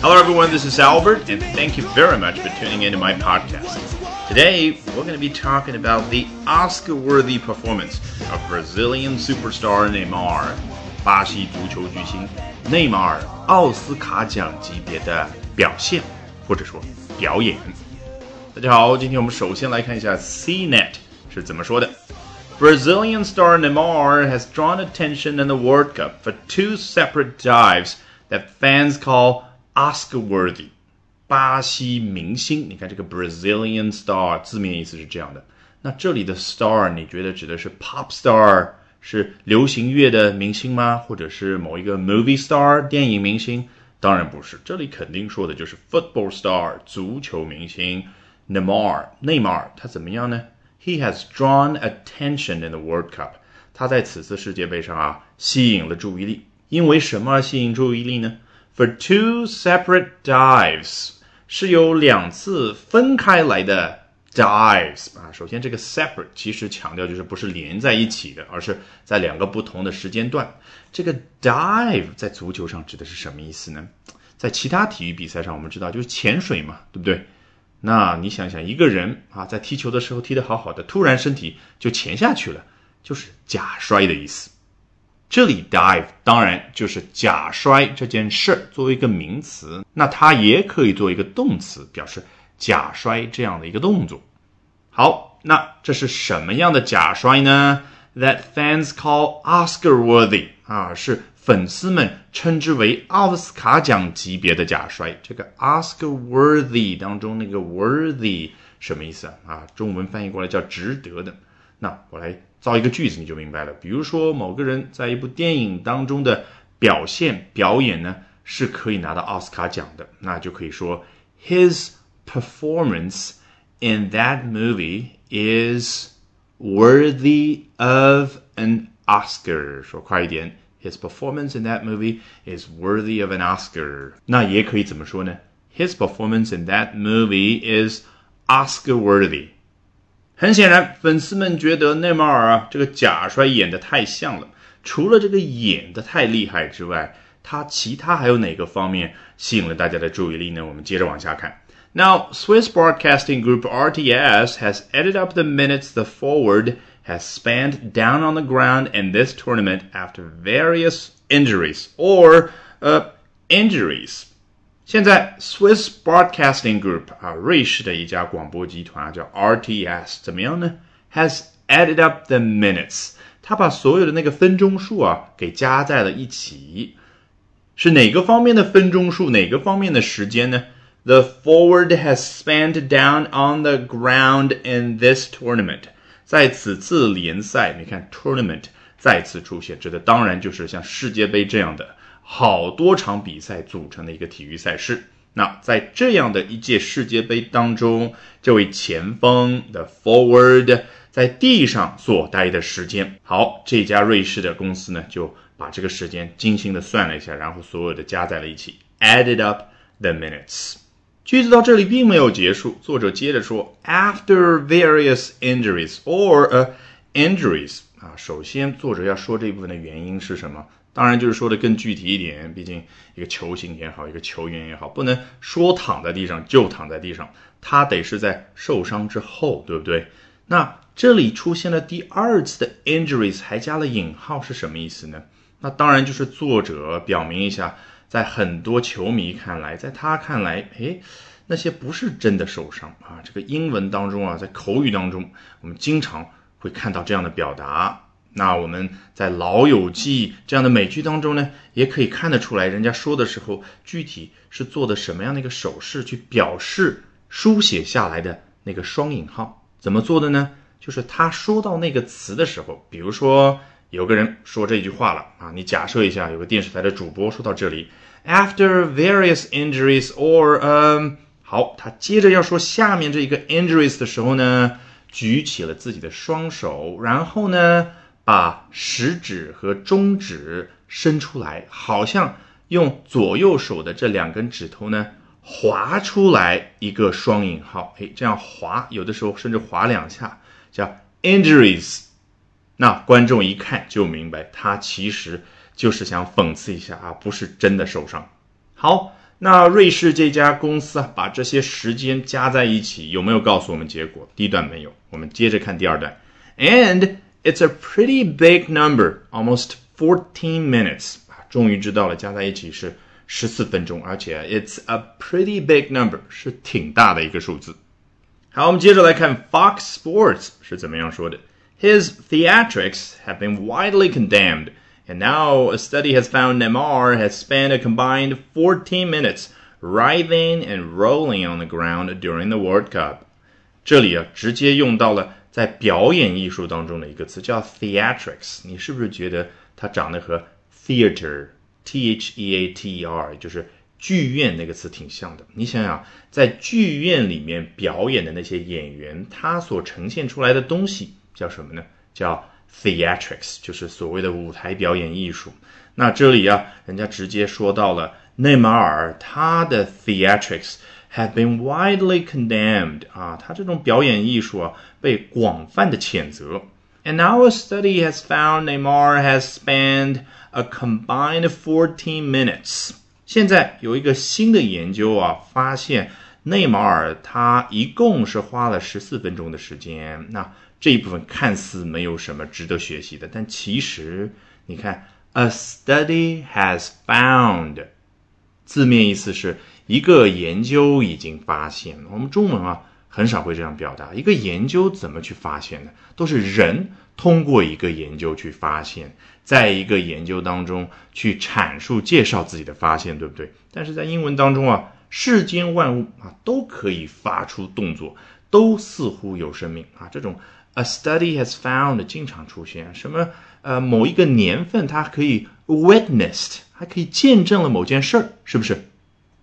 Hello, everyone. This is Albert, and thank you very much for tuning into my podcast. Today, we're going to be talking about the Oscar worthy performance of Brazilian superstar Neymar. 巴西足球巨星内马尔奥斯卡奖级别的表现，或者说表演。大家好，今天我们首先来看一下 CNET 是怎么说的。Brazilian star Neymar has drawn attention in the World Cup for two separate dives that fans call Oscar-worthy。巴西明星，你看这个 Brazilian star 字面意思是这样的。那这里的 star 你觉得指的是 pop star 是流行乐的明星吗？或者是某一个 movie star 电影明星？当然不是，这里肯定说的就是 football star 足球明星 Neymar 内马尔。他怎么样呢？He has drawn attention in the World Cup。他在此次世界杯上啊吸引了注意力。因为什么而吸引注意力呢？For two separate dives 是有两次分开来的 dives 啊。首先，这个 separate 其实强调就是不是连在一起的，而是在两个不同的时间段。这个 dive 在足球上指的是什么意思呢？在其他体育比赛上，我们知道就是潜水嘛，对不对？那你想想，一个人啊，在踢球的时候踢得好好的，突然身体就潜下去了，就是假摔的意思。这里 dive 当然就是假摔这件事作为一个名词，那它也可以做一个动词，表示假摔这样的一个动作。好，那这是什么样的假摔呢？That fans call Oscar-worthy 啊，是粉丝们称之为奥斯卡奖级别的假摔。这个 Oscar-worthy 当中那个 worthy 什么意思啊？啊，中文翻译过来叫值得的。那我来。造一个句子你就明白了。比如说，某个人在一部电影当中的表现表演呢，是可以拿到奥斯卡奖的，那就可以说，His performance in that movie is worthy of an Oscar。说快一点，His performance in that movie is worthy of an Oscar。那也可以怎么说呢？His performance in that movie is Oscar worthy。 很显然，粉丝们觉得内马尔啊这个假摔演的太像了。除了这个演的太厉害之外，他其他还有哪个方面吸引了大家的注意力呢？我们接着往下看。Now, Swiss broadcasting group RTS has added up the minutes the forward has spent down on the ground in this tournament after various injuries or uh, injuries. 现在，Swiss Broadcasting Group 啊，瑞士的一家广播集团叫 RTS，怎么样呢？Has added up the minutes，他把所有的那个分钟数啊给加在了一起。是哪个方面的分钟数？哪个方面的时间呢？The forward has spent down on the ground in this tournament，在此次联赛，你看 tournament 再次出现，指的当然就是像世界杯这样的。 好多场比赛组成的一个体育赛事。那在这样的一届世界杯当中，这位前锋的 forward 在地上所待的时间，好，这家瑞士的公司呢就把这个时间精心的算了一下，然后所有的加在了一起，added up the minutes。句子到这里并没有结束，作者接着说，after various injuries or a injuries 啊，首先作者要说这一部分的原因是什么？当然，就是说的更具体一点，毕竟一个球星也好，一个球员也好，不能说躺在地上就躺在地上，他得是在受伤之后，对不对？那这里出现了第二次的 injuries，还加了引号，是什么意思呢？那当然就是作者表明一下，在很多球迷看来，在他看来，诶，那些不是真的受伤啊。这个英文当中啊，在口语当中，我们经常会看到这样的表达。那我们在《老友记》这样的美剧当中呢，也可以看得出来，人家说的时候具体是做的什么样的一个手势去表示书写下来的那个双引号怎么做的呢？就是他说到那个词的时候，比如说有个人说这句话了啊，你假设一下，有个电视台的主播说到这里，After various injuries or 嗯，好，他接着要说下面这一个 injuries 的时候呢，举起了自己的双手，然后呢。把食指和中指伸出来，好像用左右手的这两根指头呢划出来一个双引号，哎，这样划，有的时候甚至划两下，叫 injuries。那观众一看就明白，他其实就是想讽刺一下啊，不是真的受伤。好，那瑞士这家公司啊，把这些时间加在一起，有没有告诉我们结果？第一段没有，我们接着看第二段。And it's a pretty big number, almost fourteen minutes 啊，终于知道了，加在一起是十四分钟，而且 it's a pretty big number 是挺大的一个数字。好，我们接着来看 Fox Sports 是怎么样说的。His theatrics have been widely condemned. And now a study has found Neymar has spent a combined 14 minutes writhing and rolling on the ground during the World Cup。这里啊，直接用到了 在表演艺术当中的一个词，叫 theatrics。你是不是觉得它长得和 theater，t h e a t e r，就是剧院那个词挺像的？你想想，在剧院里面表演的那些演员，他所呈现出来的东西叫什么呢？叫 theatrics 就是所谓的舞台表演艺术。那这里啊，人家直接说到了内马尔他的 theatrics have been widely condemned 啊，他这种表演艺术啊被广泛的谴责。And now a study has found Neymar has spent a combined 14 minutes。现在有一个新的研究啊，发现内马尔他一共是花了十四分钟的时间。那这一部分看似没有什么值得学习的，但其实你看，a study has found， 字面意思是一个研究已经发现。我们中文啊很少会这样表达，一个研究怎么去发现呢？都是人通过一个研究去发现，在一个研究当中去阐述、介绍自己的发现，对不对？但是在英文当中啊，世间万物啊都可以发出动作，都似乎有生命啊，这种。A study has found 经常出现什么？呃，某一个年份，它可以 witnessed，还可以见证了某件事儿，是不是？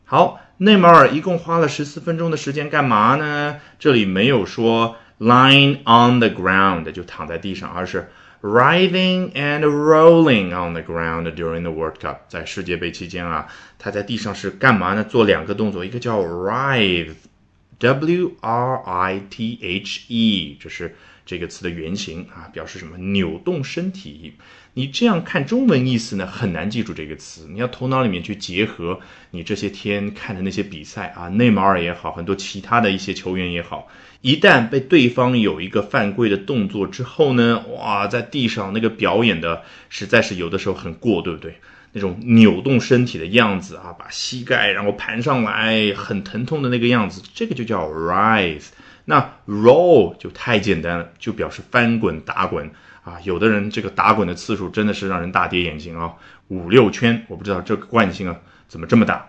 好，内马尔一共花了十四分钟的时间干嘛呢？这里没有说 lying on the ground 就躺在地上，而是 writhing and rolling on the ground during the World Cup。在世界杯期间啊，他在地上是干嘛呢？做两个动作，一个叫 writhe，w r i t h e，这是。这个词的原型啊，表示什么？扭动身体。你这样看中文意思呢，很难记住这个词。你要头脑里面去结合你这些天看的那些比赛啊，内马尔也好，很多其他的一些球员也好，一旦被对方有一个犯规的动作之后呢，哇，在地上那个表演的实在是有的时候很过，对不对？那种扭动身体的样子啊，把膝盖然后盘上来，很疼痛的那个样子，这个就叫 rise。那 roll 就太简单了，就表示翻滚、打滚啊。有的人这个打滚的次数真的是让人大跌眼镜啊，五六圈，我不知道这个惯性啊怎么这么大。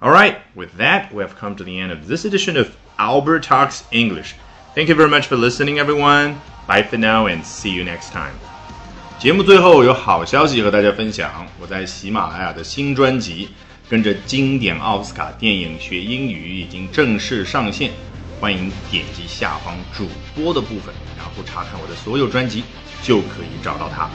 All right, with that, we have come to the end of this edition of Albert Talks English. Thank you very much for listening, everyone. Bye for now and see you next time. 节目最后有好消息和大家分享，我在喜马拉雅的新专辑《跟着经典奥斯卡电影学英语》已经正式上线。欢迎点击下方主播的部分，然后查看我的所有专辑，就可以找到它。